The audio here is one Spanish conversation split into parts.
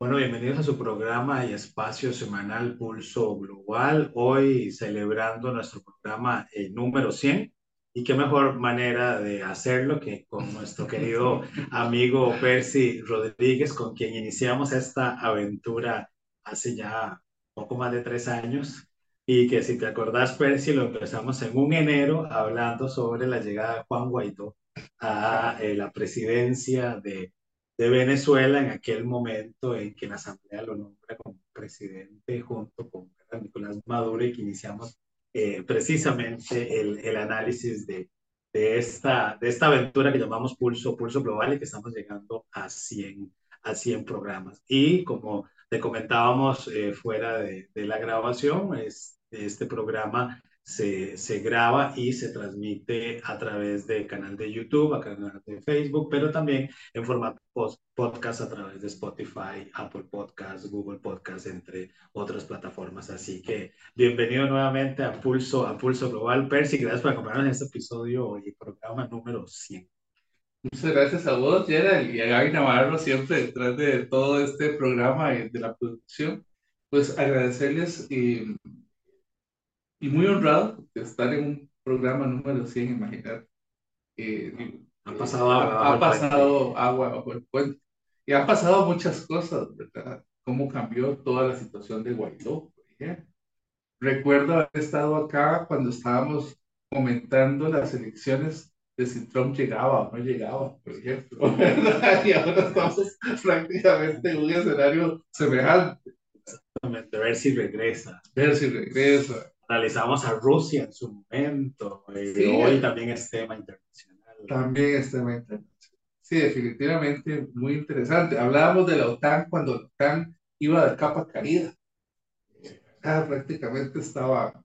Bueno, bienvenidos a su programa y espacio semanal Pulso Global. Hoy celebrando nuestro programa eh, número 100. Y qué mejor manera de hacerlo que con nuestro querido amigo Percy Rodríguez, con quien iniciamos esta aventura hace ya poco más de tres años. Y que si te acordás, Percy, lo empezamos en un enero hablando sobre la llegada de Juan Guaidó a eh, la presidencia de de Venezuela en aquel momento en que la Asamblea lo nombra como presidente junto con Nicolás Maduro y que iniciamos eh, precisamente el, el análisis de, de, esta, de esta aventura que llamamos Pulso, Pulso Global y que estamos llegando a 100, a 100 programas. Y como te comentábamos eh, fuera de, la grabación, es, este programa se, se, graba y se transmite a través del canal de YouTube, a canal de Facebook, pero también en formato podcast a través de Spotify, Apple Podcasts, Google Podcasts, entre otras plataformas. Así que bienvenido nuevamente a Pulso, a Pulso Global. Percy, gracias por acompañarnos en este episodio y programa número 100. Muchas gracias a vos, Gerald, y a Gaby Navarro, siempre detrás de todo este programa y de la producción. Pues agradecerles y y muy honrado de estar en un programa número 100, imaginar. Eh, ha pasado agua. Ha, ha pasado agua bajo el puente. Y han pasado muchas cosas, ¿verdad? Cómo cambió toda la situación de Guaidó, por ejemplo. Recuerdo haber estado acá cuando estábamos comentando las elecciones de si Trump llegaba o no llegaba, por ejemplo, ¿verdad? Y ahora estamos prácticamente en un escenario semejante. Exactamente, ver si regresa. Ver si regresa analizamos a Rusia en su momento, y sí, hoy también es tema internacional. También es tema internacional. Sí, definitivamente muy interesante. Hablábamos de la OTAN cuando la OTAN iba de capa caída. Ah, prácticamente estaba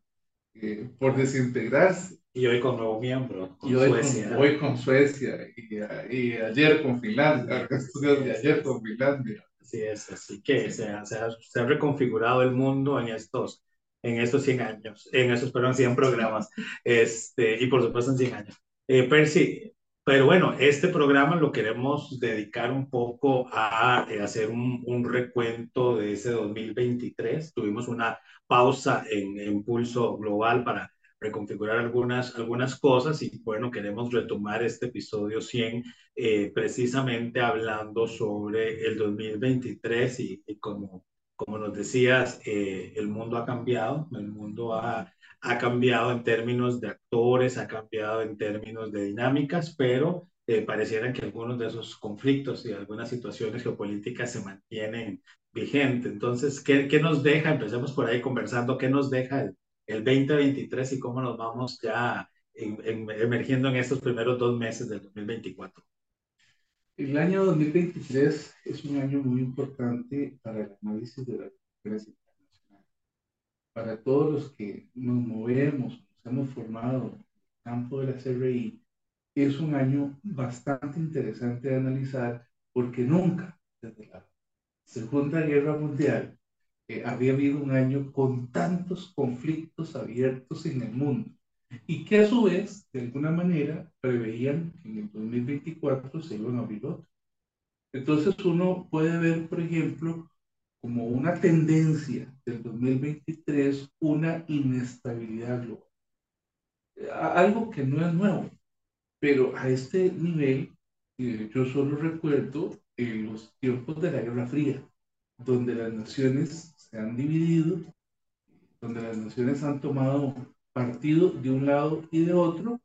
eh, por desintegrarse. Y hoy con nuevo miembro, con y hoy Suecia. Con, hoy con Suecia y, y ayer con Finlandia, y ayer con Finlandia. Así es, así que se ha, se, ha, se ha reconfigurado el mundo en estos en estos 100 años, en esos, perdón, 100 programas, este, y por supuesto en 100 años. Eh, Percy, pero bueno, este programa lo queremos dedicar un poco a eh, hacer un, un, recuento de ese 2023. Tuvimos una pausa en, en Pulso Global para reconfigurar algunas, algunas cosas y bueno, queremos retomar este episodio 100 eh, precisamente hablando sobre el 2023 y, y como como nos decías, eh, el mundo ha cambiado, el mundo ha, ha, cambiado en términos de actores, ha cambiado en términos de dinámicas, pero eh, pareciera que algunos de esos conflictos y algunas situaciones geopolíticas se mantienen vigentes. Entonces, ¿qué, qué nos deja? Empecemos por ahí conversando, ¿qué nos deja el, el 2023 y cómo nos vamos ya en, en, emergiendo en estos primeros dos meses del 2024? El año 2023 es un año muy importante para el análisis de la relaciones internacional. Para todos los que nos movemos, nos hemos formado en el campo de la CRI, es un año bastante interesante de analizar porque nunca, desde la Segunda Guerra Mundial, eh, había habido un año con tantos conflictos abiertos en el mundo y que a su vez, de alguna manera, preveían que en el 2024 se iban a. Entonces uno puede ver, por ejemplo, como una tendencia del 2023, una inestabilidad global. Algo que no es nuevo, pero a este nivel, eh, yo solo recuerdo eh, los tiempos de la Guerra Fría, donde las naciones se han dividido, donde las naciones han tomado partido de un lado y de otro,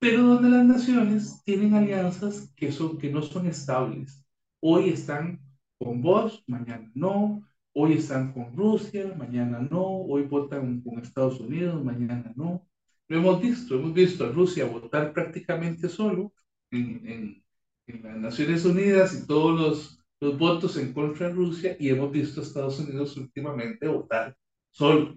pero donde las naciones tienen alianzas que, son, que no son estables. Hoy están con vos, mañana no, hoy están con Rusia, mañana no, hoy votan con Estados Unidos, mañana no. Lo hemos visto, hemos visto a Rusia votar prácticamente solo en, en, las Naciones Unidas y todos los, los votos en contra de Rusia y hemos visto a Estados Unidos últimamente votar solo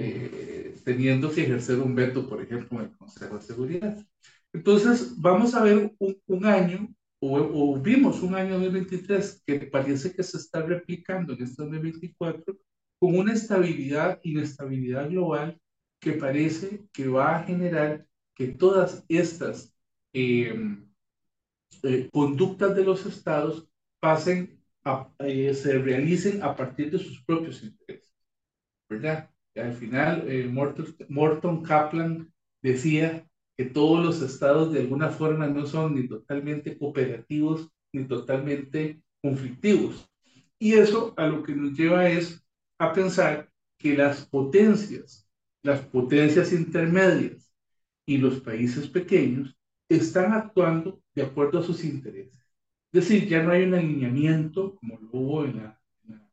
eh, teniendo que ejercer un veto, por ejemplo, en el Consejo de Seguridad. Entonces, vamos a ver un, un año, o, o, vimos un año 2023 que parece que se está replicando en este 2024 con una estabilidad, inestabilidad global que parece que va a generar que todas estas eh, eh, conductas de los estados pasen a eh, se realicen a partir de sus propios intereses, ¿verdad? Al final, eh, Morton, Kaplan decía que todos los estados de alguna forma no son ni totalmente cooperativos ni totalmente conflictivos. Y eso a lo que nos lleva es a pensar que las potencias, las potencias intermedias y los países pequeños están actuando de acuerdo a sus intereses. Es decir, ya no hay un alineamiento como lo hubo en la,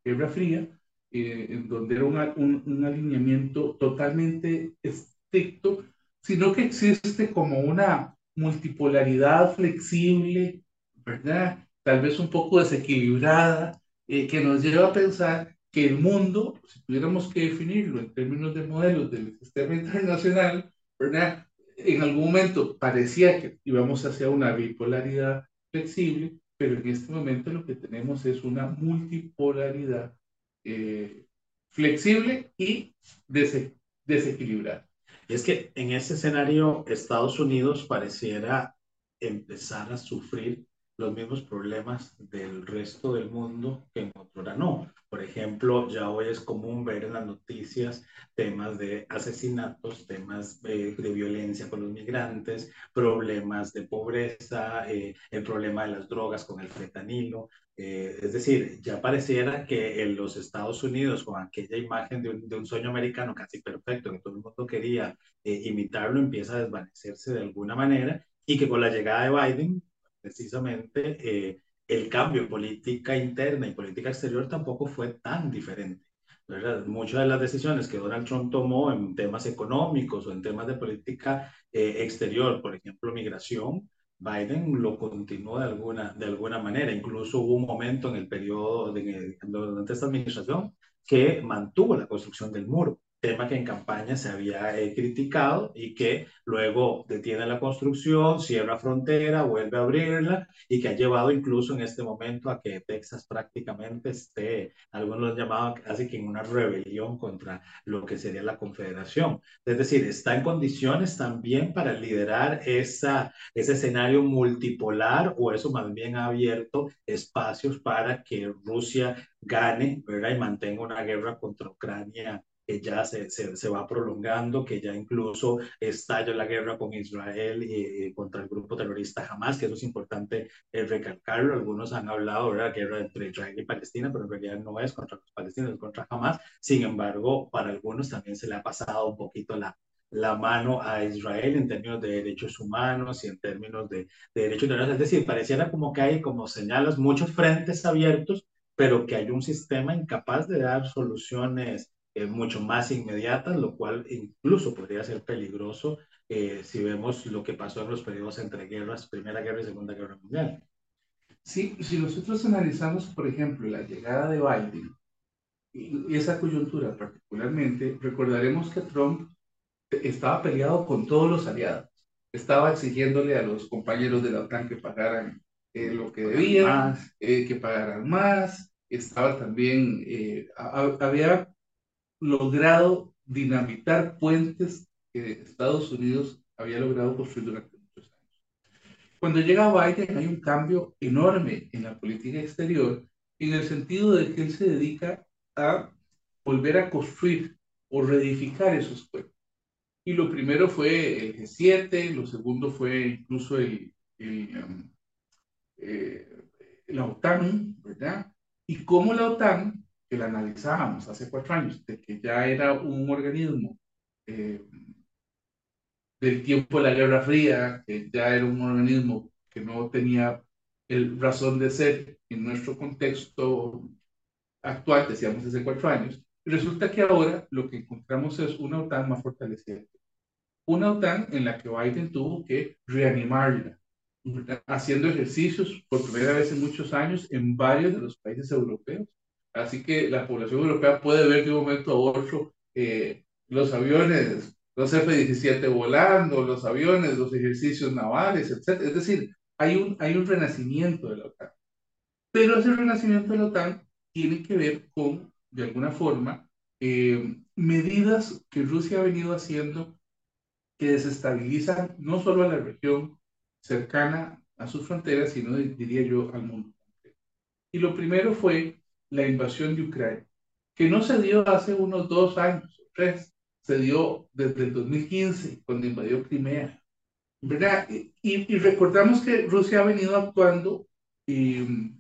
Guerra Fría, eh, en donde era un, un, alineamiento totalmente estricto, sino que existe como una multipolaridad flexible, ¿verdad? Tal vez un poco desequilibrada, eh, que nos lleva a pensar que el mundo, si tuviéramos que definirlo en términos de modelos del sistema internacional, ¿verdad? En algún momento parecía que íbamos hacia una bipolaridad flexible, pero en este momento lo que tenemos es una multipolaridad eh, flexible y desequilibrada. Y es que en ese escenario Estados Unidos pareciera empezar a sufrir los mismos problemas del resto del mundo que en otro no. Por ejemplo, ya hoy es común ver en las noticias temas de asesinatos, temas de, violencia con los migrantes, problemas de pobreza, eh, el problema de las drogas con el fetanilo. Eh, es decir, ya pareciera que en los Estados Unidos, con aquella imagen de un, sueño americano casi perfecto, que todo el mundo quería eh, imitarlo, empieza a desvanecerse de alguna manera y que con la llegada de Biden, precisamente, el cambio en política interna y política exterior tampoco fue tan diferente. Muchas de las decisiones que Donald Trump tomó en temas económicos o en temas de política eh, exterior, por ejemplo, migración, Biden lo continuó de alguna, de alguna manera. Incluso hubo un momento en el periodo, de, durante esta administración, que mantuvo la construcción del muro tema que en campaña se había eh, criticado y que luego detiene la construcción, cierra frontera, vuelve a abrirla y que ha llevado incluso en este momento a que Texas prácticamente esté, algunos lo llamaban casi que en una rebelión contra lo que sería la confederación. Es decir, está en condiciones también para liderar esa, ese escenario multipolar o eso más bien ha abierto espacios para que Rusia gane ¿verdad? y mantenga una guerra contra Ucrania que ya se, se, va prolongando, que ya incluso estalla la guerra con Israel y, contra el grupo terrorista Hamas, que eso es importante eh, recalcarlo. Algunos han hablado de la guerra entre Israel y Palestina, pero en realidad no es contra los palestinos, es contra Hamas. Sin embargo, para algunos también se le ha pasado un poquito la, la mano a Israel en términos de derechos humanos y en términos de, de derechos humanos. Es decir, pareciera como que hay, como señalas, muchos frentes abiertos, pero que hay un sistema incapaz de dar soluciones eh, mucho más inmediatas, lo cual incluso podría ser peligroso eh, si vemos lo que pasó en los periodos entre guerras, Primera Guerra y Segunda Guerra Mundial. Sí, si nosotros analizamos, por ejemplo, la llegada de Biden y esa coyuntura particularmente, recordaremos que Trump estaba peleado con todos los aliados, estaba exigiéndole a los compañeros de la OTAN que pagaran eh, lo que debían, que pagaran más, estaba también, había logrado dinamitar puentes que Estados Unidos había logrado construir durante muchos años. Cuando llega Biden hay un cambio enorme en la política exterior en el sentido de que él se dedica a volver a construir o reedificar esos puentes. Y lo primero fue el G7, lo segundo fue incluso el, um, eh, la OTAN, ¿verdad? Y cómo la OTAN que la analizábamos hace cuatro años, de que ya era un organismo eh, del tiempo de la Guerra Fría, que ya era un organismo que no tenía el razón de ser en nuestro contexto actual, decíamos hace cuatro años, resulta que ahora lo que encontramos es una OTAN más fortalecida. Una OTAN en la que Biden tuvo que reanimarla, haciendo ejercicios por primera vez en muchos años en varios de los países europeos Así que la población europea puede ver de un momento a otro eh, los aviones, los F-17 volando, los aviones, los ejercicios navales, etc. Es decir, hay un, hay un renacimiento de la OTAN. Pero ese renacimiento de la OTAN tiene que ver con, de alguna forma, eh, medidas que Rusia ha venido haciendo que desestabilizan no solo a la región cercana a sus fronteras, sino, diría yo, al mundo. Y lo primero fue la invasión de Ucrania, que no se dio hace unos dos años o tres, se dio desde el 2015, cuando invadió Crimea. ¿verdad? Y, y recordamos que Rusia ha venido actuando y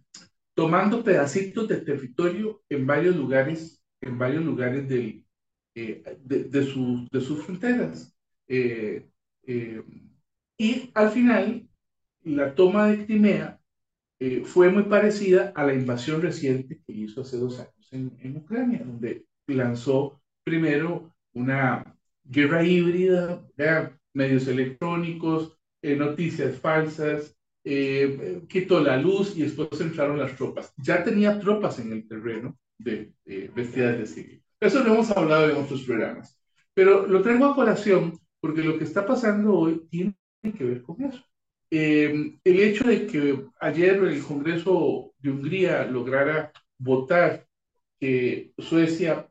tomando pedacitos de territorio en varios lugares, en varios lugares del, eh, de, de, sus, de sus fronteras. Eh, eh, y al final, la toma de Crimea fue muy parecida a la invasión reciente que hizo hace dos años en, en Ucrania, donde lanzó primero una guerra híbrida, medios electrónicos, noticias falsas, eh, quitó la luz y después entraron las tropas. Ya tenía tropas en el terreno de, vestidas de civil. Eso lo hemos hablado en otros programas. Pero lo traigo a colación porque lo que está pasando hoy tiene que ver con eso. Eh, el hecho de que ayer el Congreso de Hungría lograra votar que Suecia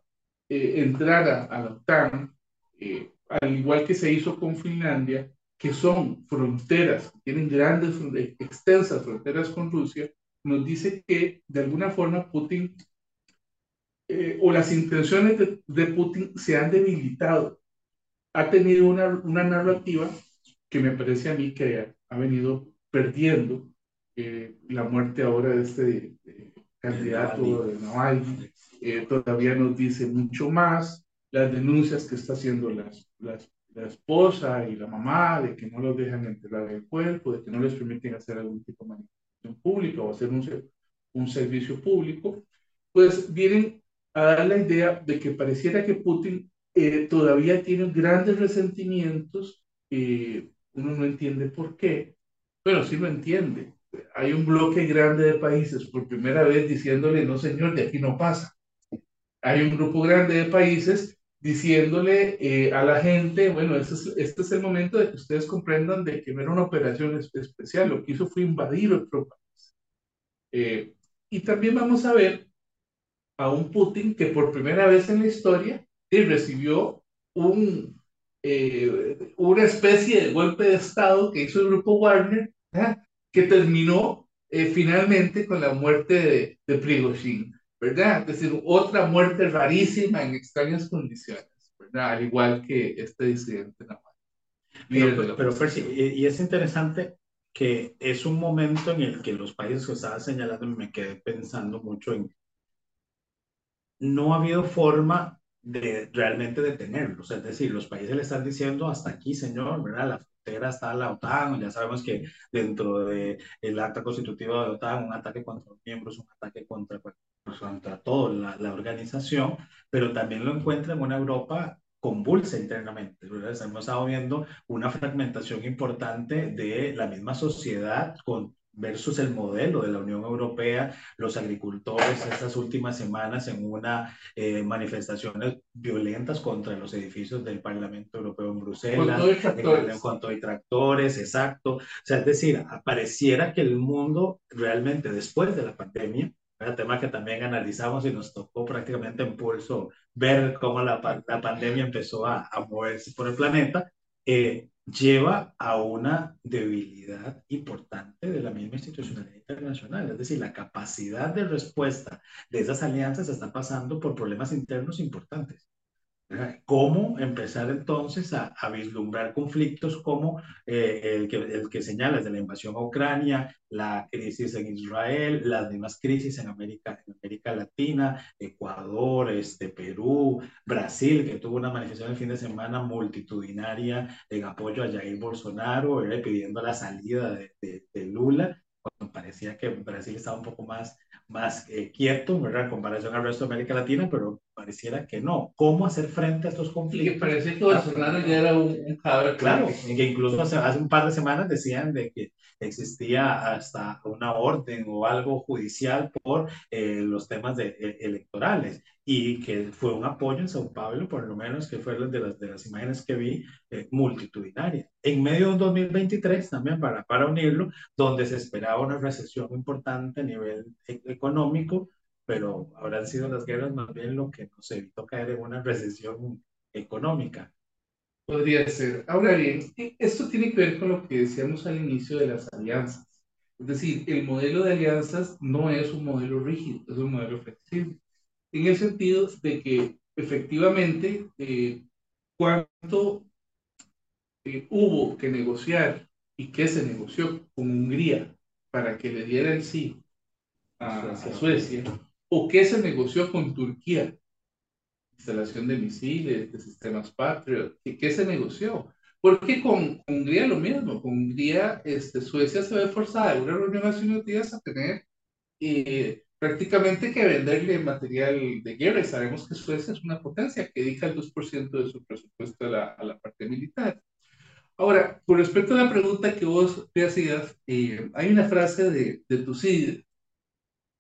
eh, entrara a la OTAN, eh, al igual que se hizo con Finlandia, que son fronteras, tienen grandes, extensas fronteras con Rusia, nos dice que de alguna forma Putin eh, o las intenciones de, Putin se han debilitado. Ha tenido una, una narrativa que me parece a mí que ha, venido perdiendo eh, la muerte ahora de este candidato de Navalny. Eh, todavía nos dice mucho más las denuncias que está haciendo las, las la esposa y la mamá de que no los dejan enterrar el cuerpo, de que no les permiten hacer algún tipo de manifestación pública o hacer un, un servicio público, pues vienen a dar la idea de que pareciera que Putin eh, todavía tiene grandes resentimientos, y uno no entiende por qué, pero sí lo entiende. Hay un bloque grande de países por primera vez diciéndole, no señor, de aquí no pasa. Hay un grupo grande de países diciéndole eh, a la gente, bueno, este es, este es el momento de que ustedes comprendan de que era una operación especial, lo que hizo fue invadir otro país. Eh, y también vamos a ver a un Putin que por primera vez en la historia recibió un, eh, una especie de golpe de Estado que hizo el grupo Wagner, que terminó finalmente con la muerte de, de Prigozhin. ¿verdad? Es decir, otra muerte rarísima en extrañas condiciones, ¿verdad? Al igual que este disidente Pero, pero Percy, y, es interesante que es un momento en el que los países que estaba señalando me quedé pensando mucho en no ha habido forma de realmente detenerlos, es decir, los países le están diciendo hasta aquí, señor, ¿verdad? La frontera está la OTAN, ya sabemos que dentro del el acta constitutiva de OTAN, un ataque contra los miembros, un ataque contra contra toda la, la, organización, pero también lo encuentra en una Europa convulsa internamente. Hemos estado viendo una fragmentación importante de la misma sociedad con versus el modelo de la Unión Europea, los agricultores estas últimas semanas en una eh, manifestaciones violentas contra los edificios del Parlamento Europeo en Bruselas, en cuanto a tractores, exacto. O sea, es decir, pareciera que el mundo realmente después de la pandemia el tema que también analizamos y nos tocó prácticamente en pulso ver cómo la, la pandemia empezó a, a, moverse por el planeta, eh, lleva a una debilidad importante de la misma institucionalidad internacional. Es decir, la capacidad de respuesta de esas alianzas está pasando por problemas internos importantes. ¿Cómo empezar entonces a, vislumbrar conflictos como eh, el, que, el que señalas de la invasión a Ucrania, la crisis en Israel, las mismas crisis en América, en América Latina, Ecuador, este, Perú, Brasil, que tuvo una manifestación el fin de semana multitudinaria en apoyo a Jair Bolsonaro, pidiendo la salida de, de Lula, cuando parecía que Brasil estaba un poco más más eh, quieto, ¿verdad? En comparación al resto de América Latina, pero pareciera que no. ¿Cómo hacer frente a estos conflictos? Y que parecía que Bolsonaro ya era un, un Claro, que incluso hace, hace, un par de semanas decían de que existía hasta una orden o algo judicial por eh, los temas de, e, electorales y que fue un apoyo en Sao Paulo, por lo menos que fue de las, de las imágenes que vi, eh, multitudinaria. En medio de un 2023, también para, para unirlo, donde se esperaba una recesión importante a nivel e, económico, pero habrán sido las guerras más bien lo que nos evitó caer en una recesión económica. Podría ser. Ahora bien, esto tiene que ver con lo que decíamos al inicio de las alianzas. Es decir, el modelo de alianzas no es un modelo rígido, es un modelo flexible. En el sentido de que efectivamente, eh, cuánto eh, hubo que negociar y qué se negoció con Hungría para que le diera el sí a, a Suecia, o qué se negoció con Turquía, instalación de misiles, de sistemas Patriot, ¿qué se negoció? Porque con Hungría lo mismo, con Hungría, este, Suecia se ve forzada en una reunión de Naciones Unidas a tener eh, prácticamente que venderle material de guerra y sabemos que Suecia es una potencia que dedica el 2% de su presupuesto a la, a la, parte militar. Ahora, con respecto a la pregunta que vos te hacías, eh, hay una frase de, de Tucídides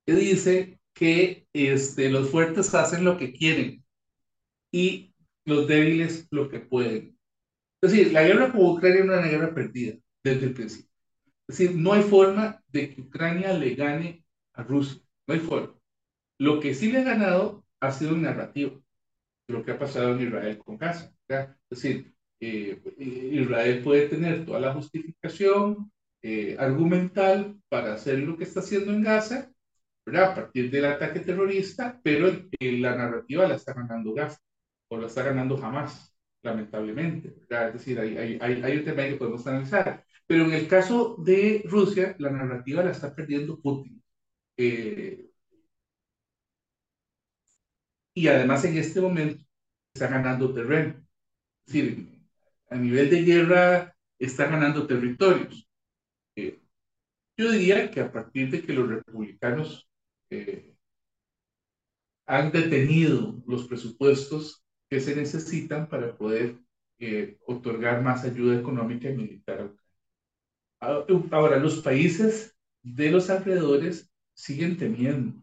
que dice que este, los fuertes hacen lo que quieren y los débiles lo que pueden. Es decir, la guerra con Ucrania es una guerra perdida desde el principio. Es decir, no hay forma de que Ucrania le gane a Rusia. No hay forma. Lo que sí le ha ganado ha sido un narrativo lo que ha pasado en Israel con Gaza. Es decir, eh, Israel puede tener toda la justificación eh, argumental para hacer lo que está haciendo en Gaza, ¿verdad? a partir del ataque terrorista, pero la narrativa la está ganando Gaza o la está ganando jamás, lamentablemente. Es decir, hay, hay, hay, un tema que podemos analizar. Pero en el caso de Rusia, la narrativa la está perdiendo Putin. Eh, y además en este momento está ganando terreno. Es decir, a nivel de guerra está ganando territorios. Eh, yo diría que a partir de que los republicanos eh, han detenido los presupuestos que se necesitan para poder otorgar más ayuda económica y militar a Ucrania. Ahora, los países de los alrededores siguen temiendo.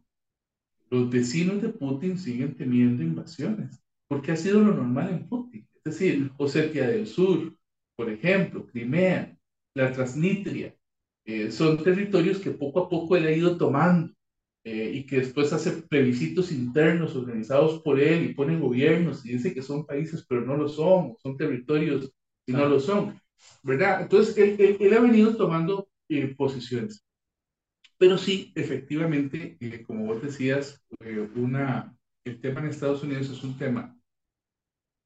Los vecinos de Putin siguen temiendo invasiones, porque ha sido lo normal en Putin. Es decir, Osetia del Sur, por ejemplo, Crimea, la Transnistria, eh, son territorios que poco a poco él ha ido tomando eh, y que después hace plebiscitos internos organizados por él y pone gobiernos y dice que son países, pero no lo son, son territorios y no lo son, ¿verdad? Entonces, él, él, ha venido tomando eh, posiciones. Pero sí, efectivamente, eh, como vos decías, eh, una, el tema en Estados Unidos es un tema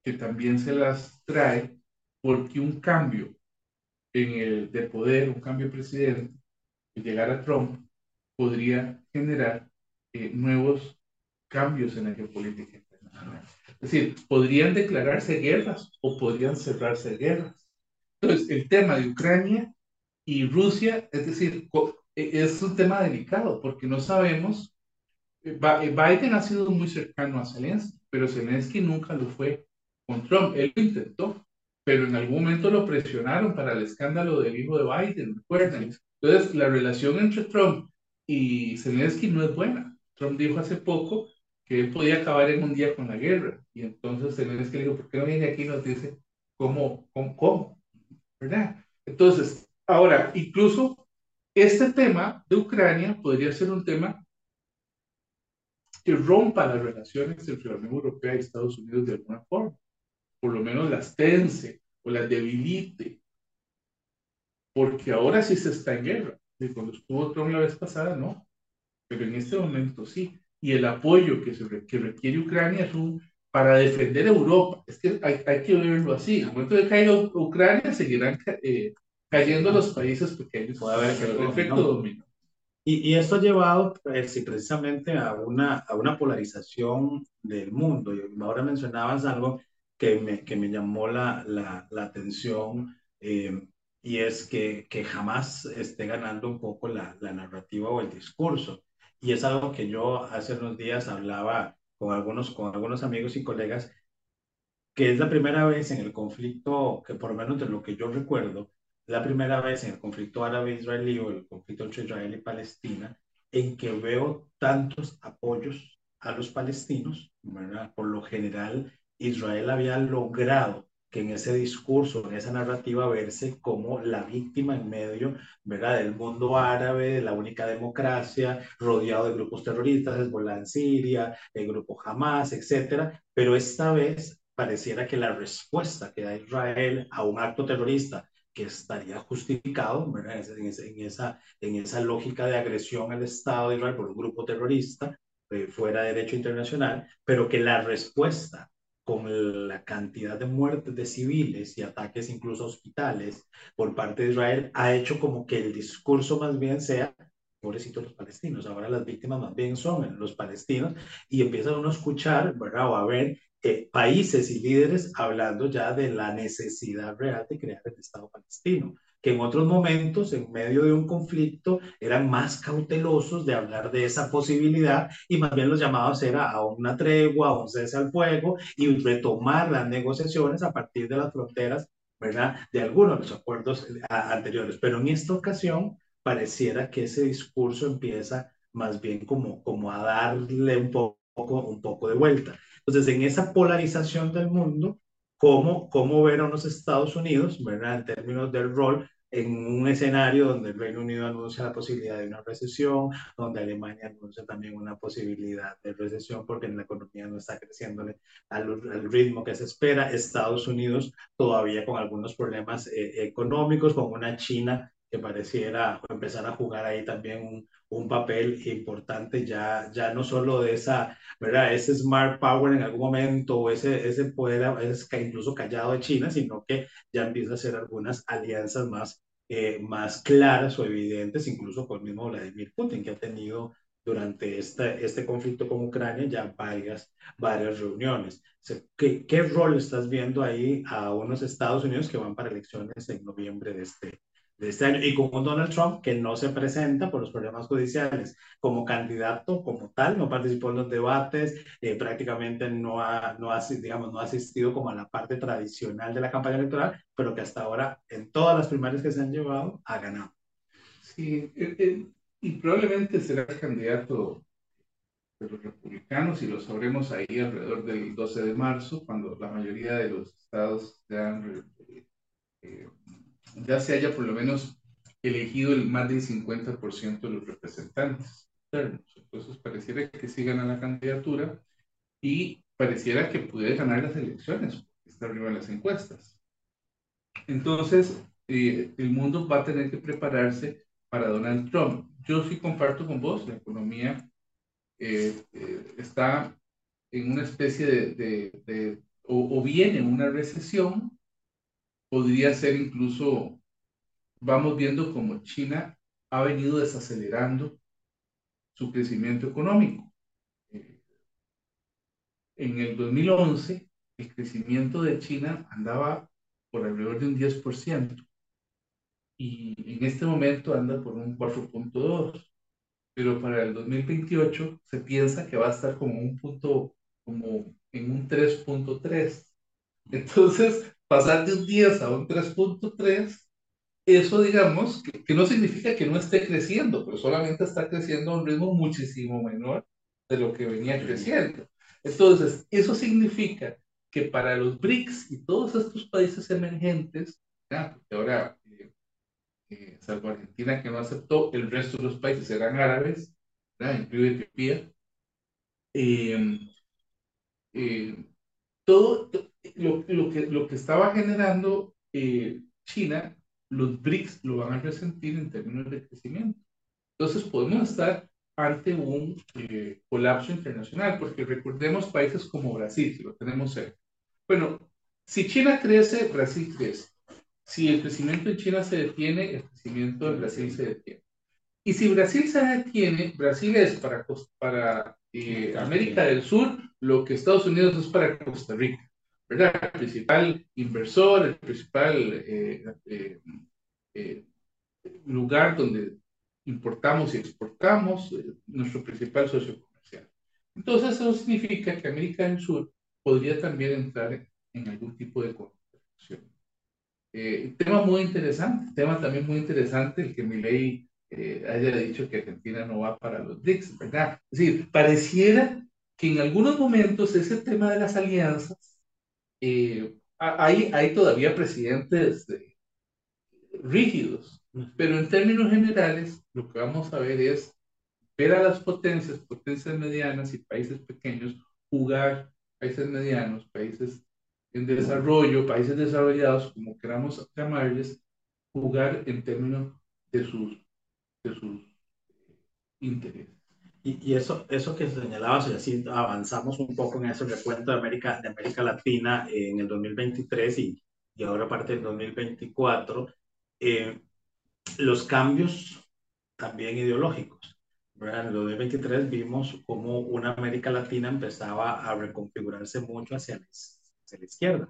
que también se las trae porque un cambio en el de poder, un cambio de presidente, llegar a Trump, podría generar eh, nuevos cambios en la geopolítica internacional. Es decir, podrían declararse guerras o podrían cerrarse guerras. Entonces, el tema de Ucrania y Rusia, es decir, e, es un tema delicado porque no sabemos. Eh, eh, Biden ha sido muy cercano a Zelensky, pero Zelensky nunca lo fue con Trump. Él lo intentó, pero en algún momento lo presionaron para el escándalo del hijo de Biden, recuerden. Entonces, la relación entre Trump y Zelensky no es buena. Trump dijo hace poco que él podía acabar en un día con la guerra. Y entonces Zelensky le dijo, ¿por qué no viene aquí y nos dice cómo, cómo, cómo? ¿Verdad? Entonces, ahora, incluso este tema de Ucrania podría ser un tema que rompa las relaciones entre la Unión Europea y Estados Unidos de alguna forma, por lo menos las tense o las debilite, porque ahora sí se está en guerra. Y cuando estuvo Trump la vez pasada, no, pero en este momento sí. Y el apoyo que, se, que requiere Ucrania es un para defender Europa. Es que hay, hay que verlo así. En el momento de caiga Ucrania, seguirán eh, cayendo los países pequeños. Puede haber el efecto dominó. Y, y, esto ha llevado pues, precisamente a una, a una polarización del mundo. Y ahora mencionabas algo que me, que me llamó la, la, la atención eh, y es que, que jamás esté ganando un poco la, la narrativa o el discurso. Y es algo que yo hace unos días hablaba con algunos, con algunos amigos y colegas, que es la primera vez en el conflicto, que por lo menos de lo que yo recuerdo, la primera vez en el conflicto árabe-israelí o el conflicto entre Israel y Palestina en que veo tantos apoyos a los palestinos. ¿verdad? Por lo general, Israel había logrado que en ese discurso, en esa narrativa, verse como la víctima en medio ¿verdad? del mundo árabe, de la única democracia, rodeado de grupos terroristas, Hezbollah en Siria, el grupo Hamas, etcétera. Pero esta vez pareciera que la respuesta que da Israel a un acto terrorista que estaría justificado ¿verdad? En, esa, en esa lógica de agresión al Estado de Israel por un grupo terrorista eh, fuera de derecho internacional, pero que la respuesta con la cantidad de muertes de civiles y ataques incluso a hospitales por parte de Israel ha hecho como que el discurso más bien sea pobrecitos los palestinos, ahora las víctimas más bien son los palestinos y empieza uno a escuchar, ¿verdad? O a ver eh, países y líderes hablando ya de la necesidad real de crear el Estado palestino, que en otros momentos, en medio de un conflicto, eran más cautelosos de hablar de esa posibilidad y más bien los llamados era a una tregua, a un cese al fuego y retomar las negociaciones a partir de las fronteras, ¿verdad? De algunos de los acuerdos eh, anteriores. Pero en esta ocasión pareciera que ese discurso empieza más bien como, como a darle un poco, un poco de vuelta. Entonces, en esa polarización del mundo, ¿cómo, cómo ver a unos Estados Unidos, ¿verdad? En términos del rol, en un escenario donde el Reino Unido anuncia la posibilidad de una recesión, donde Alemania anuncia también una posibilidad de recesión porque la economía no está creciendo al, al ritmo que se espera, Estados Unidos todavía con algunos problemas eh, económicos, con una China que pareciera empezar a jugar ahí también un, un, papel importante, ya, ya no solo de esa, ¿verdad? Ese smart power en algún momento, o ese, ese poder es incluso callado de China, sino que ya empieza a hacer algunas alianzas más, eh, más claras o evidentes, incluso con el mismo Vladimir Putin, que ha tenido durante este, este conflicto con Ucrania ya varias, varias reuniones. ¿Qué, ¿Qué rol estás viendo ahí a unos Estados Unidos que van para elecciones en noviembre de este, de este año y con un Donald Trump que no se presenta por los problemas judiciales como candidato como tal, no participó en los debates, eh, prácticamente no ha, no, ha, digamos, no ha asistido como a la parte tradicional de la campaña electoral, pero que hasta ahora en todas las primarias que se han llevado ha ganado. Sí, eh, eh, y probablemente será el candidato de los republicanos y lo sabremos ahí alrededor del 12 de marzo, cuando la mayoría de los estados sean ya se haya por lo menos elegido el más del 50% de los representantes Entonces pareciera que sí gana la candidatura y pareciera que puede ganar las elecciones, está arriba en las encuestas. Entonces, eh, el mundo va a tener que prepararse para Donald Trump. Yo sí comparto con vos, la economía eh, eh, está en una especie de, de, o, o, viene una recesión podría ser incluso, vamos viendo como China ha venido desacelerando su crecimiento económico. Eh, en el 2011, el crecimiento de China andaba por alrededor de un 10% y en este momento anda por un 4.2%, pero para el 2028 se piensa que va a estar como un punto, como en un 3.3%. Entonces, pasar de un 10 a un 3.3, eso digamos que, no significa que no esté creciendo, pero solamente está creciendo a un ritmo muchísimo menor de lo que venía creciendo. Entonces, eso significa que para los BRICS y todos estos países emergentes, porque ahora, eh, eh, salvo Argentina que no aceptó, el resto de los países eran árabes, incluido Etiopía, eh, todo, lo, lo, que, lo que estaba generando eh, China, los BRICS lo van a resentir en términos de crecimiento. Entonces podemos estar ante un eh, colapso internacional, porque recordemos países como Brasil, que lo tenemos cerca. Bueno, si China crece, Brasil crece. Si el crecimiento en China se detiene, el crecimiento en Brasil se detiene. Y si Brasil se detiene, Brasil es para, para eh, América del Sur lo que Estados Unidos es para Costa Rica. ¿Verdad? El principal inversor, el principal eh, eh, eh, lugar donde importamos y exportamos, nuestro principal socio comercial. Entonces, eso significa que América del Sur podría también entrar en algún tipo de confrontación. tema muy interesante, tema también muy interesante, el que mi ley haya dicho que Argentina no va para los BRICS, ¿verdad? Es decir, pareciera que en algunos momentos ese tema de las alianzas eh, hay, todavía presidentes rígidos, pero en términos generales lo que vamos a ver es ver a las potencias, potencias medianas y países pequeños jugar, países medianos, países en desarrollo, países desarrollados, como queramos llamarles, jugar en términos de sus, de sus intereses. Y, y, eso, eso que señalabas, y así avanzamos un poco en ese recuento de América, de América Latina en el 2023 y, y ahora parte del 2024, eh, los cambios también ideológicos. En el 2023 vimos cómo una América Latina empezaba a reconfigurarse mucho hacia la, hacia la izquierda,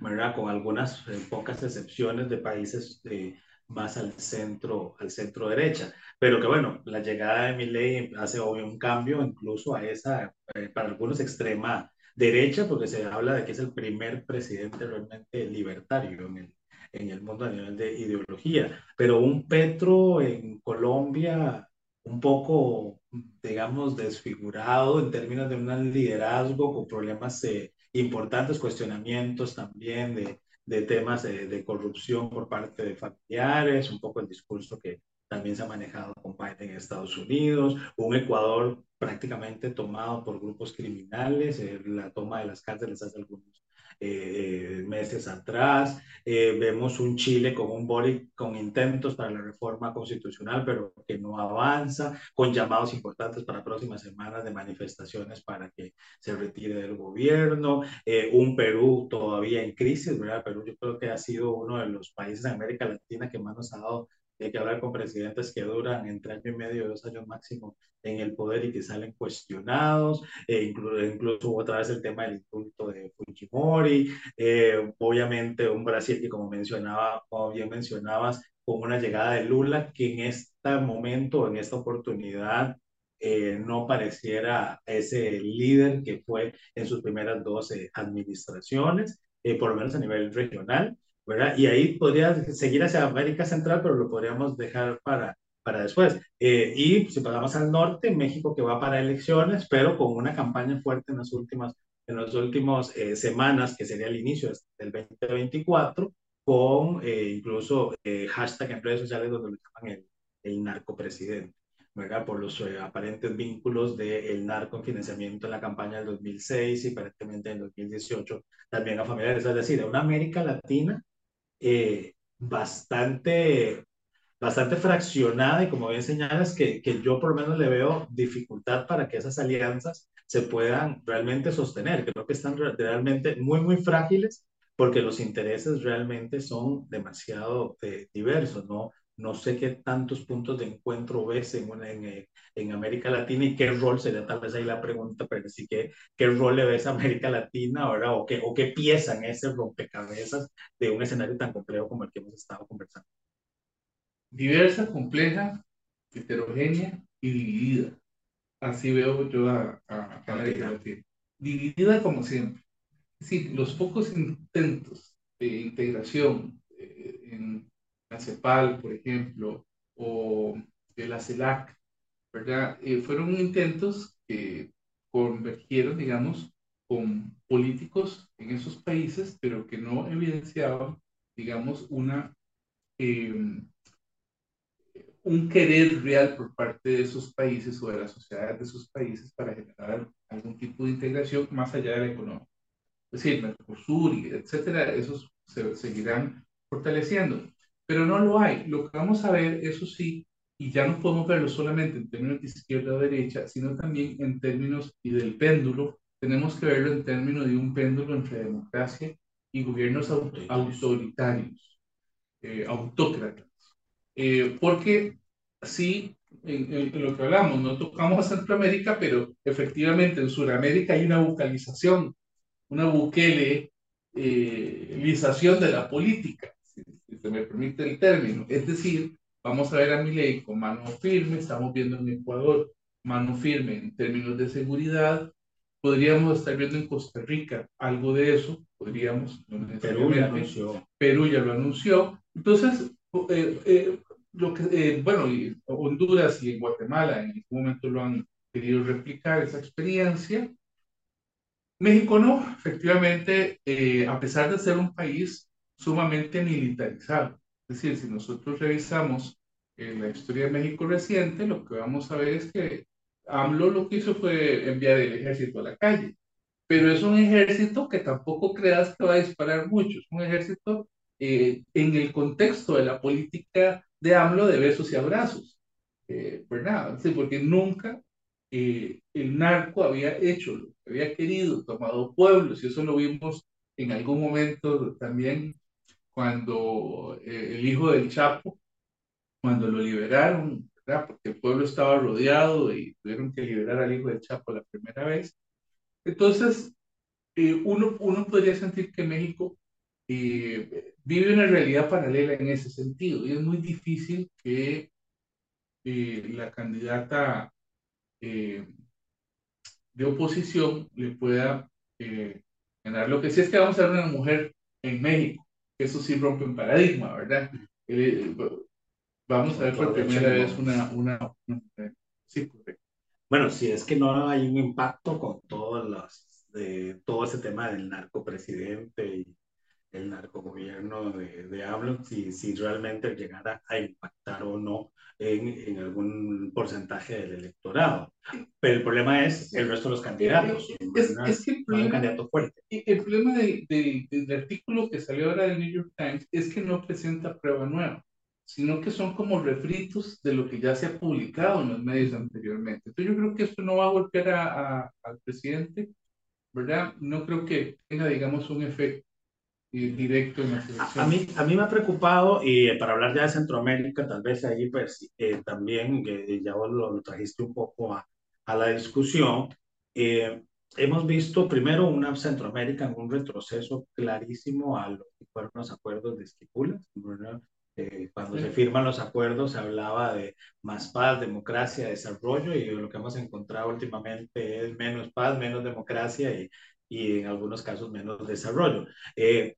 ¿verdad? con algunas eh, pocas excepciones de países de, más al centro, al centro derecha. Pero que bueno, la llegada de Milley hace obvio un cambio incluso a esa, eh, para algunos extrema derecha, porque se habla de que es el primer presidente realmente libertario en el, en el mundo a nivel de ideología. Pero un Petro en Colombia un poco, digamos, desfigurado en términos de un liderazgo con problemas eh, importantes, cuestionamientos también de, de temas de, corrupción por parte de familiares, un poco el discurso que también se ha manejado con Biden en Estados Unidos, un Ecuador prácticamente tomado por grupos criminales, eh, la toma de las cárceles hace algunos eh, meses atrás. Eh, vemos un Chile con un Boric con intentos para la reforma constitucional, pero que no avanza, con llamados importantes para próximas semanas de manifestaciones para que se retire del gobierno. Eh, un Perú todavía en crisis, ¿verdad? Perú yo creo que ha sido uno de los países de América Latina que más nos ha dado hay que hablar con presidentes que duran entre año y medio, dos años máximo en el poder y que salen cuestionados, e incluso, incluso otra vez el tema del indulto de Fujimori, eh, obviamente un Brasil que como mencionaba, como bien mencionabas, con una llegada de Lula que en este momento, en esta oportunidad, eh, no pareciera ese líder que fue en sus primeras 12 administraciones, eh, por lo menos a nivel regional. ¿Verdad? Y ahí podría seguir hacia América Central, pero lo podríamos dejar para, para después. Eh, y si pasamos al norte, México que va para elecciones, pero con una campaña fuerte en las últimas, en las últimas eh, semanas, que sería el inicio del 2024, con eh, incluso eh, hashtag en redes sociales donde lo llaman el, el narcopresidente. ¿verdad? por los eh, aparentes vínculos del narco en financiamiento en la campaña del 2006 y aparentemente en 2018 también a familiares. Es decir, una América Latina eh, bastante, bastante fraccionada y como bien señalas, que, que yo por lo menos le veo dificultad para que esas alianzas se puedan realmente sostener. Creo que están realmente muy, muy frágiles porque los intereses realmente son demasiado eh, diversos, ¿no? No sé qué tantos puntos de encuentro ves en, una, en, eh, en, América Latina y qué rol sería tal vez ahí la pregunta, pero sí que qué rol le ves a América Latina ahora o qué, o qué pieza en ese rompecabezas de un escenario tan complejo como el que hemos estado conversando. Diversa, compleja, heterogénea y dividida. Así veo yo a, a América Latina. Dividida como siempre. Sí, los pocos intentos de integración eh, en CEPAL, por ejemplo, o de la CELAC, ¿verdad? Eh, fueron intentos que convergieron, digamos, con políticos en esos países, pero que no evidenciaban, digamos, una, eh, un querer real por parte de esos países o de las sociedades de esos países para generar algún tipo de integración más allá de la económica. Es decir, Mercosur, y etcétera, esos se seguirán fortaleciendo pero no lo hay. Lo que vamos a ver, eso sí, y ya no podemos verlo solamente en términos de izquierda o derecha, sino también en términos y del péndulo, tenemos que verlo en términos de un péndulo entre democracia y gobiernos autoritarios, eh, autócratas. Eh, porque sí, en, en, lo que hablamos, no tocamos a Centroamérica, pero efectivamente en Sudamérica hay una vocalización, una buquele eh, de la política se me permite el término. Es decir, vamos a ver a mi ley con mano firme, estamos viendo en Ecuador mano firme en términos de seguridad, podríamos estar viendo en Costa Rica algo de eso, podríamos, no Perú ya anunció. Perú ya lo anunció. Entonces, eh, eh, lo que, eh, bueno, y Honduras y Guatemala en algún momento lo han querido replicar esa experiencia. México no, efectivamente, eh, a pesar de ser un país sumamente militarizado. Es decir, si nosotros revisamos eh, la historia de México reciente, lo que vamos a ver es que AMLO lo que hizo fue enviar el ejército a la calle, pero es un ejército que tampoco creas que va a disparar mucho, es un ejército eh, en el contexto de la política de AMLO de besos y abrazos, eh, ¿verdad? Sí, porque nunca eh, el narco había hecho lo que había querido, tomado pueblos, y eso lo vimos en algún momento también cuando el hijo del Chapo, cuando lo liberaron, ¿verdad? porque el pueblo estaba rodeado y tuvieron que liberar al hijo del Chapo la primera vez. Entonces, uno, uno podría sentir que México vive una realidad paralela en ese sentido y es muy difícil que eh, la candidata eh, de oposición le pueda eh, ganar. Lo que sí es que vamos a ver una mujer en México, eso sí rompe un paradigma, ¿verdad? vamos a ver por primera vez una, una. Sí, correcto. Bueno, si es que no hay un impacto con todas las, de, todo ese tema del narcopresidente y el narcogobierno de, de AMLO, si, si realmente llegara a impactar o no en, en, algún porcentaje del electorado. Pero el problema es el resto de los candidatos. Es, es que el problema, candidato fuerte. el problema de, de, del artículo que salió ahora del New York Times es que no presenta prueba nueva, sino que son como refritos de lo que ya se ha publicado en los medios anteriormente. Entonces yo creo que esto no va a golpear a, a, al presidente, ¿verdad? No creo que tenga, digamos, un efecto directo en la A, mí, a mí me ha preocupado, y para hablar ya de Centroamérica, tal vez ahí pues eh, también, que ya vos lo, trajiste un poco a, a la discusión, eh, hemos visto primero una Centroamérica en un retroceso clarísimo a lo que fueron los acuerdos de Esquipulas, eh, cuando se firman los acuerdos se hablaba de más paz, democracia, desarrollo y lo que hemos encontrado últimamente es menos paz, menos democracia y, y en algunos casos menos desarrollo. Eh,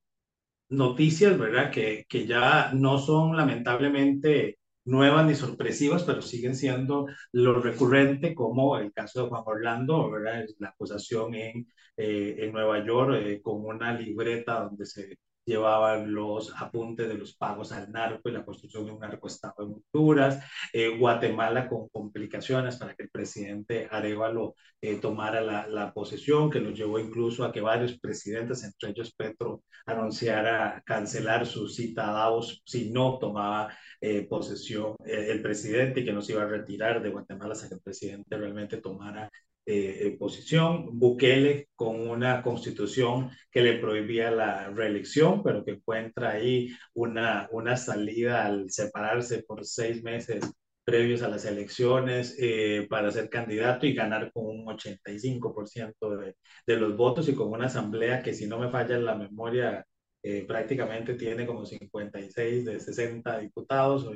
noticias, ¿verdad? Que, que ya no son lamentablemente nuevas ni sorpresivas, pero siguen siendo lo recurrente, como el caso de Juan Orlando, ¿verdad? La acusación en, eh, en Nueva York eh, con una libreta donde se llevaban los apuntes de los pagos al narco y la construcción de un narcoestado en Honduras, eh, Guatemala con complicaciones para que el presidente Arevalo eh, tomara la, la, posesión, que lo llevó incluso a que varios presidentes, entre ellos Petro, anunciara cancelar su cita a Davos si no tomaba eh, posesión el presidente y que no se iba a retirar de Guatemala hasta que el presidente realmente tomara eh, posición, Bukele con una constitución que le prohibía la reelección, pero que encuentra ahí una, una salida al separarse por seis meses previos a las elecciones eh, para ser candidato y ganar con un 85% de, de los votos y con una asamblea que si no me falla la memoria eh, prácticamente tiene como 56 de 60 diputados, o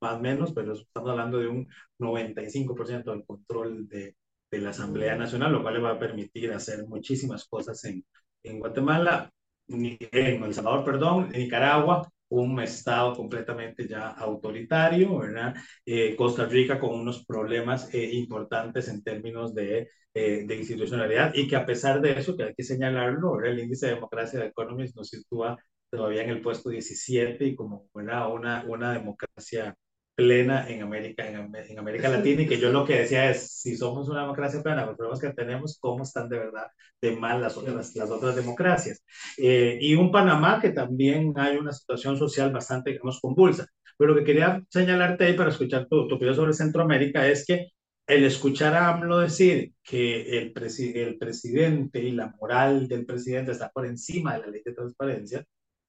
más o menos, pero estamos hablando de un 95% del control de, de la Asamblea Nacional, lo cual le va a permitir hacer muchísimas cosas en, en Guatemala, en El Salvador, perdón, en Nicaragua, un estado completamente ya autoritario, ¿verdad? Eh, Costa Rica con unos problemas eh, importantes en términos de, eh, de, institucionalidad y que a pesar de eso, que hay que señalarlo, el índice de democracia de Economist nos sitúa todavía en el puesto 17 y como ¿verdad? Una, una democracia plena en América, en, América Latina y que yo lo que decía es, si somos una democracia plena, los problemas que tenemos, ¿cómo están de verdad de mal las otras, las otras democracias? Eh, y un Panamá que también hay una situación social bastante, digamos, convulsa. Pero lo que quería señalarte ahí para escuchar tu, tu opinión sobre Centroamérica es que el escuchar a AMLO decir que el, el presidente y la moral del presidente está por encima de la ley de transparencia,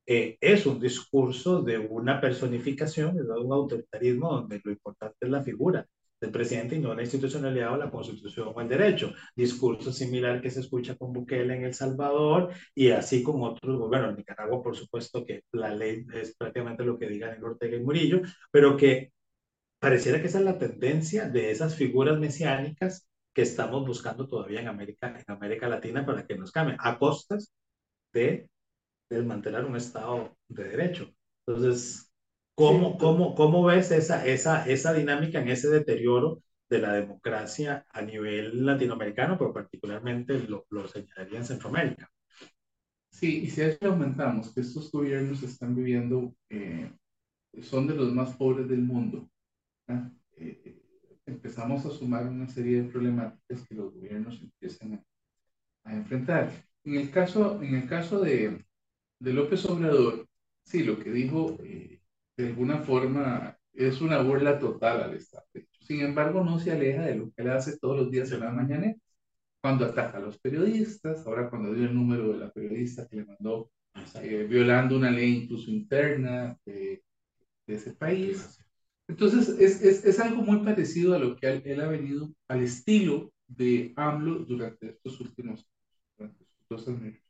es un discurso de una personificación, de un autoritarismo donde lo importante es la figura del presidente y no la institucionalidad o la constitución o el derecho. Discurso similar que se escucha con Bukele en El Salvador y así como otros, bueno, en Nicaragua por supuesto que la ley es prácticamente lo que digan en Ortega y Murillo, pero que pareciera que esa es la tendencia de esas figuras mesiánicas que estamos buscando todavía en América, en América Latina para que nos cambien, a costas de mantener un Estado de Derecho. Entonces, ¿cómo, cómo, cómo ves esa, esa, esa dinámica en ese deterioro de la democracia a nivel latinoamericano, pero particularmente lo, lo señalaría en Centroamérica? Sí, y si a aumentamos que estos gobiernos están viviendo, eh, son de los más pobres del mundo, eh, empezamos a sumar una serie de problemáticas que los gobiernos empiezan a, a enfrentar. En el caso, en el caso de, de López Obrador, sí, lo que dijo, eh, de alguna forma, es una burla total al Estado. Sin embargo, no se aleja de lo que él hace todos los días en la mañana, cuando ataca a los periodistas, ahora cuando dio el número de la periodista que le mandó eh, violando una ley incluso interna de, de ese país. Entonces, es, es, es, algo muy parecido a lo que él, ha venido, al estilo de AMLO durante estos últimos dos años.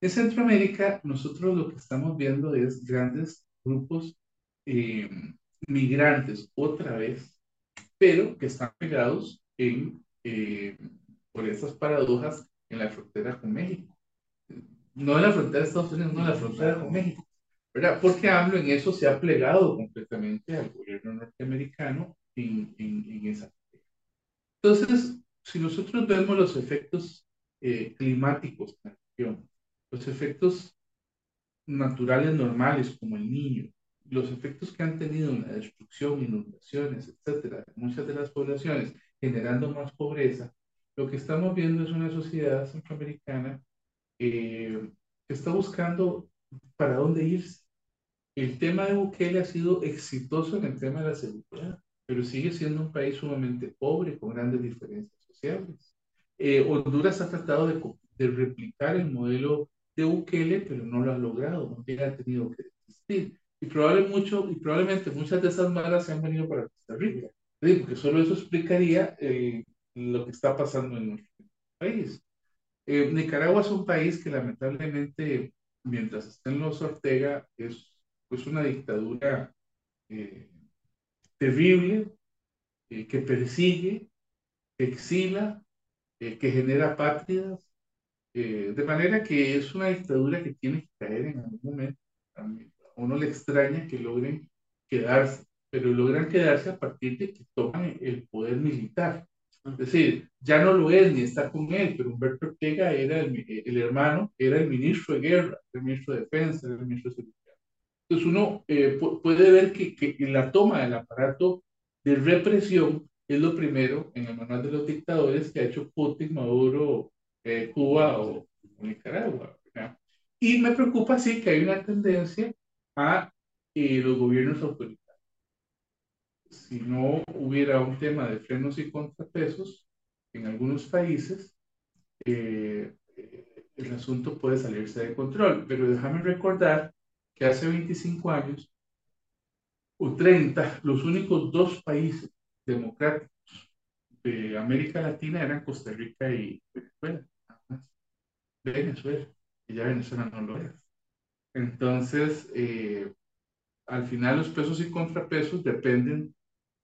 En Centroamérica, nosotros lo que estamos viendo es grandes grupos eh, migrantes, otra vez, pero que están pegados en, eh, por esas paradojas en la frontera con México. No en la frontera de Estados Unidos, no en la frontera con México. ¿verdad? Porque AMLO en eso se ha plegado completamente al gobierno norteamericano en, en, en esa. Entonces, si nosotros vemos los efectos eh, climáticos en la región, los efectos naturales normales como el niño, los efectos que han tenido en la destrucción, inundaciones, etcétera, muchas de las poblaciones generando más pobreza, lo que estamos viendo es una sociedad centroamericana eh, que está buscando para dónde irse. El tema de Bukele ha sido exitoso en el tema de la seguridad, pero sigue siendo un país sumamente pobre, con grandes diferencias sociales. Eh, Honduras ha tratado de, de, replicar el modelo de Bukele, pero no lo ha logrado, no ha tenido que existir. Y, probable mucho, y probablemente muchas de esas malas se han venido para Costa Rica, porque solo eso explicaría eh, lo que está pasando en nuestro país. Eh, Nicaragua es un país que lamentablemente, mientras está en los Ortega, es pues una dictadura eh, terrible, eh, que persigue, que exila, eh, que genera pátridas, eh, de manera que es una dictadura que tiene que caer en algún momento. A uno le extraña que logren quedarse, pero logran quedarse a partir de que toman el poder militar. Es decir, ya no lo es ni está con él, pero Humberto Ortega era el, el hermano, era el ministro de guerra, el ministro de defensa, el ministro de seguridad. Entonces uno eh, puede ver que, que, la toma del aparato de represión es lo primero en el manual de los dictadores que ha hecho Putin, Maduro, eh, Cuba o, Nicaragua. ¿verdad? Y me preocupa, sí, que hay una tendencia a eh, los gobiernos autoritarios si no hubiera un tema de frenos y contrapesos en algunos países, eh, el asunto puede salirse de control. Pero déjame recordar que hace 25 años o 30, los únicos dos países democráticos de América Latina eran Costa Rica y Venezuela. Venezuela, y ya Venezuela no lo es. Entonces, eh, al final los pesos y contrapesos dependen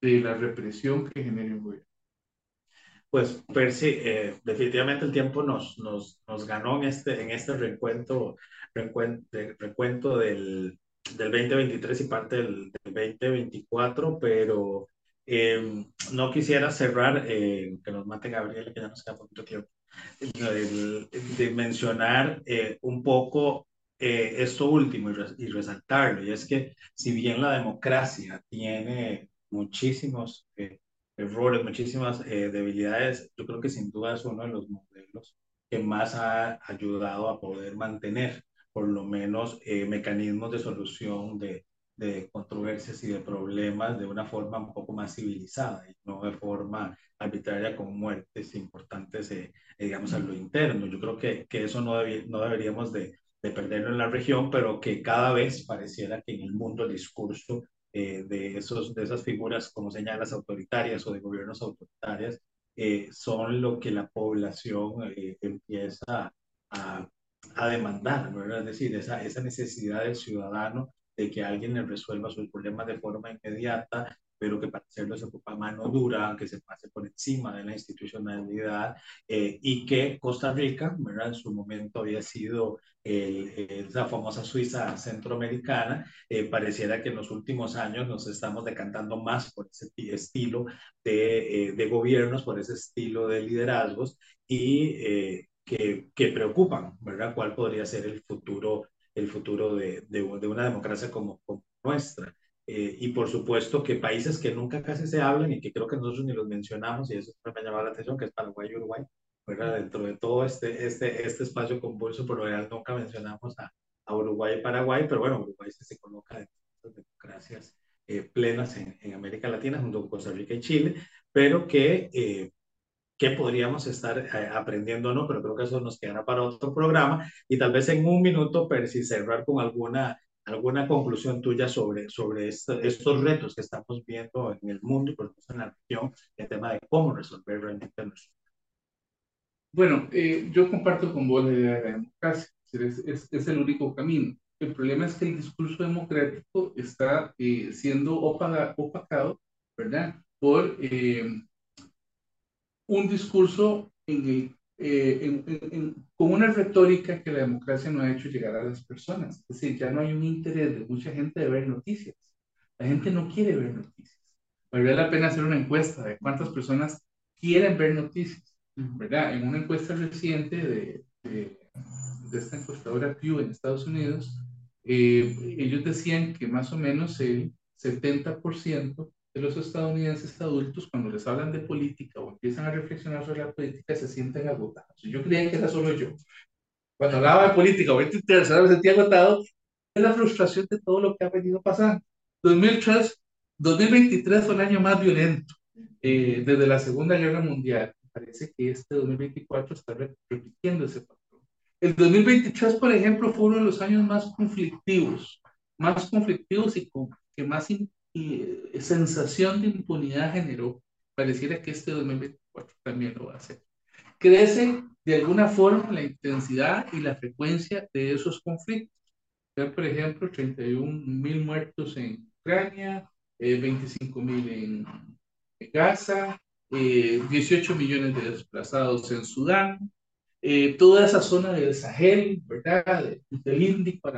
de la represión que genere un gobierno. Pues, Percy, eh, definitivamente el tiempo nos, nos, nos, ganó en este, en este recuento, recuento, recuento del, del 2023 y parte del, del 2024, pero eh, no quisiera cerrar, eh, que nos mate Gabriel, que ya nos queda poquito tiempo, de, mencionar eh, un poco eh, esto último y, res, y, resaltarlo, y es que si bien la democracia tiene muchísimos eh, errores, muchísimas eh, debilidades. Yo creo que sin duda es uno de los modelos que más ha ayudado a poder mantener por lo menos eh, mecanismos de solución de, de controversias y de problemas de una forma un poco más civilizada y no de forma arbitraria con muertes importantes, eh, digamos, a lo interno. Yo creo que, que eso no, no deberíamos de, de perderlo en la región, pero que cada vez pareciera que en el mundo el discurso eh, de, esos, de esas figuras, como señalas, autoritarias o de gobiernos autoritarias, eh, son lo que la población eh, empieza a, a demandar, ¿verdad? Es decir, esa, esa necesidad del ciudadano de que alguien le resuelva sus problemas de forma inmediata, pero que para hacerlo se ocupa mano dura, que se pase por encima de la institucionalidad eh, y que Costa Rica, ¿verdad? En su momento había sido el, esa famosa Suiza centroamericana, eh, pareciera que en los últimos años nos estamos decantando más por ese estilo de, eh, de gobiernos, por ese estilo de liderazgos y eh, que, que, preocupan, ¿verdad? ¿Cuál podría ser el futuro, el futuro de, de, de una democracia como, como nuestra? Eh, y por supuesto que países que nunca casi se hablan y que creo que nosotros ni los mencionamos, y eso me ha llamado la atención, que es Paraguay y Uruguay, ¿verdad? Dentro de todo este, este, este espacio convulso, por lo general nunca mencionamos a, a Uruguay y Paraguay, pero bueno, Uruguay se coloca de las democracias eh, plenas en, en, América Latina junto con Costa Rica y Chile, pero que, eh, que podríamos estar eh, aprendiendo o no, pero creo que eso nos quedará para otro programa y tal vez en un minuto, Percy, cerrar con alguna, alguna conclusión tuya sobre, sobre estos retos que estamos viendo en el mundo y por ejemplo en la región, el tema de cómo resolver realmente nuestro bueno, eh, yo comparto con vos la idea de la democracia, es, es, es, el único camino. El problema es que el discurso democrático está eh, siendo opacado, ¿verdad? Por eh, un discurso en con una retórica que la democracia no ha hecho llegar a las personas. Es decir, ya no hay un interés de mucha gente de ver noticias. La gente no quiere ver noticias. Valdría la pena hacer una encuesta de cuántas personas quieren ver noticias. ¿verdad? En una encuesta reciente de, de, esta encuestadora Pew en Estados Unidos, eh, ellos decían que más o menos el 70% de los estadounidenses adultos, cuando les hablan de política o empiezan a reflexionar sobre la política, se sienten agotados. Yo creía que era solo yo. Cuando hablaba de política o me sentía agotado. Es la frustración de todo lo que ha venido pasando. 2003, 2023 fue el año más violento eh, desde la Segunda Guerra Mundial parece que este 2024 está repitiendo ese patrón. El 2023, por ejemplo, fue uno de los años más conflictivos, más conflictivos y con que más sensación de impunidad generó. Pareciera que este 2024 también lo va a hacer. Crece de alguna forma la intensidad y la frecuencia de esos conflictos. por ejemplo, 31 mil muertos en Ucrania, 25 eh, mil en Gaza, 18 eh, millones de desplazados en Sudán, eh, toda esa zona del Sahel, ¿verdad? Del Índico,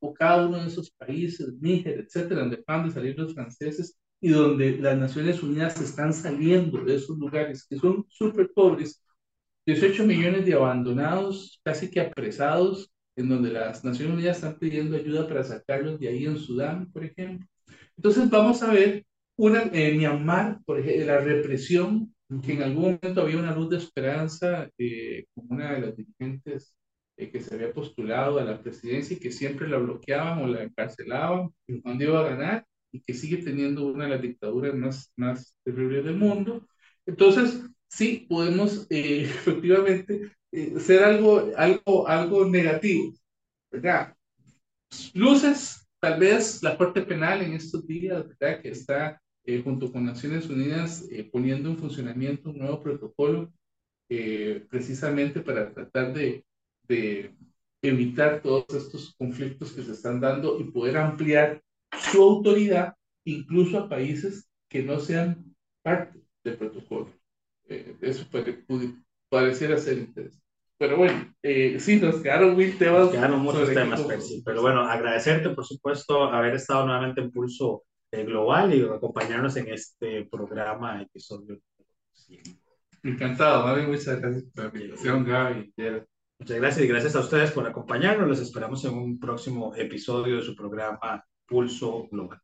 o cada uno de esos países, Níger, etcétera, donde van de salir los franceses y donde las Naciones Unidas están saliendo de esos lugares que son súper pobres. 18 millones de abandonados, casi que apresados, en donde las Naciones Unidas están pidiendo ayuda para sacarlos de ahí en Sudán, por ejemplo. Entonces vamos a ver una, en Myanmar, por ejemplo, la represión, que en algún momento había una luz de esperanza, eh, como una de las dirigentes eh, que se había postulado a la presidencia y que siempre la bloqueaban o la encarcelaban, cuando iba a ganar, y que sigue teniendo una de las dictaduras más, más terribles del mundo. Entonces, sí, podemos eh, efectivamente ser algo, algo, algo negativo, ¿verdad? Luces, tal vez la Corte Penal en estos días, ¿verdad? Que está eh, junto con Naciones Unidas, eh, poniendo en funcionamiento un nuevo protocolo eh, precisamente para tratar de, de, evitar todos estos conflictos que se están dando y poder ampliar su autoridad incluso a países que no sean parte del protocolo. eso puede, puede, pareciera ser interesante. Pero bueno, sí, nos quedaron mil temas. Nos quedaron muchos temas, Pero bueno, agradecerte, por supuesto, haber estado nuevamente en Pulso global y acompañarnos en este programa, episodio Encantado, Muchas gracias por la invitación, Gaby. Muchas gracias y gracias a ustedes por acompañarnos. Los esperamos en un próximo episodio de su programa Pulso Global.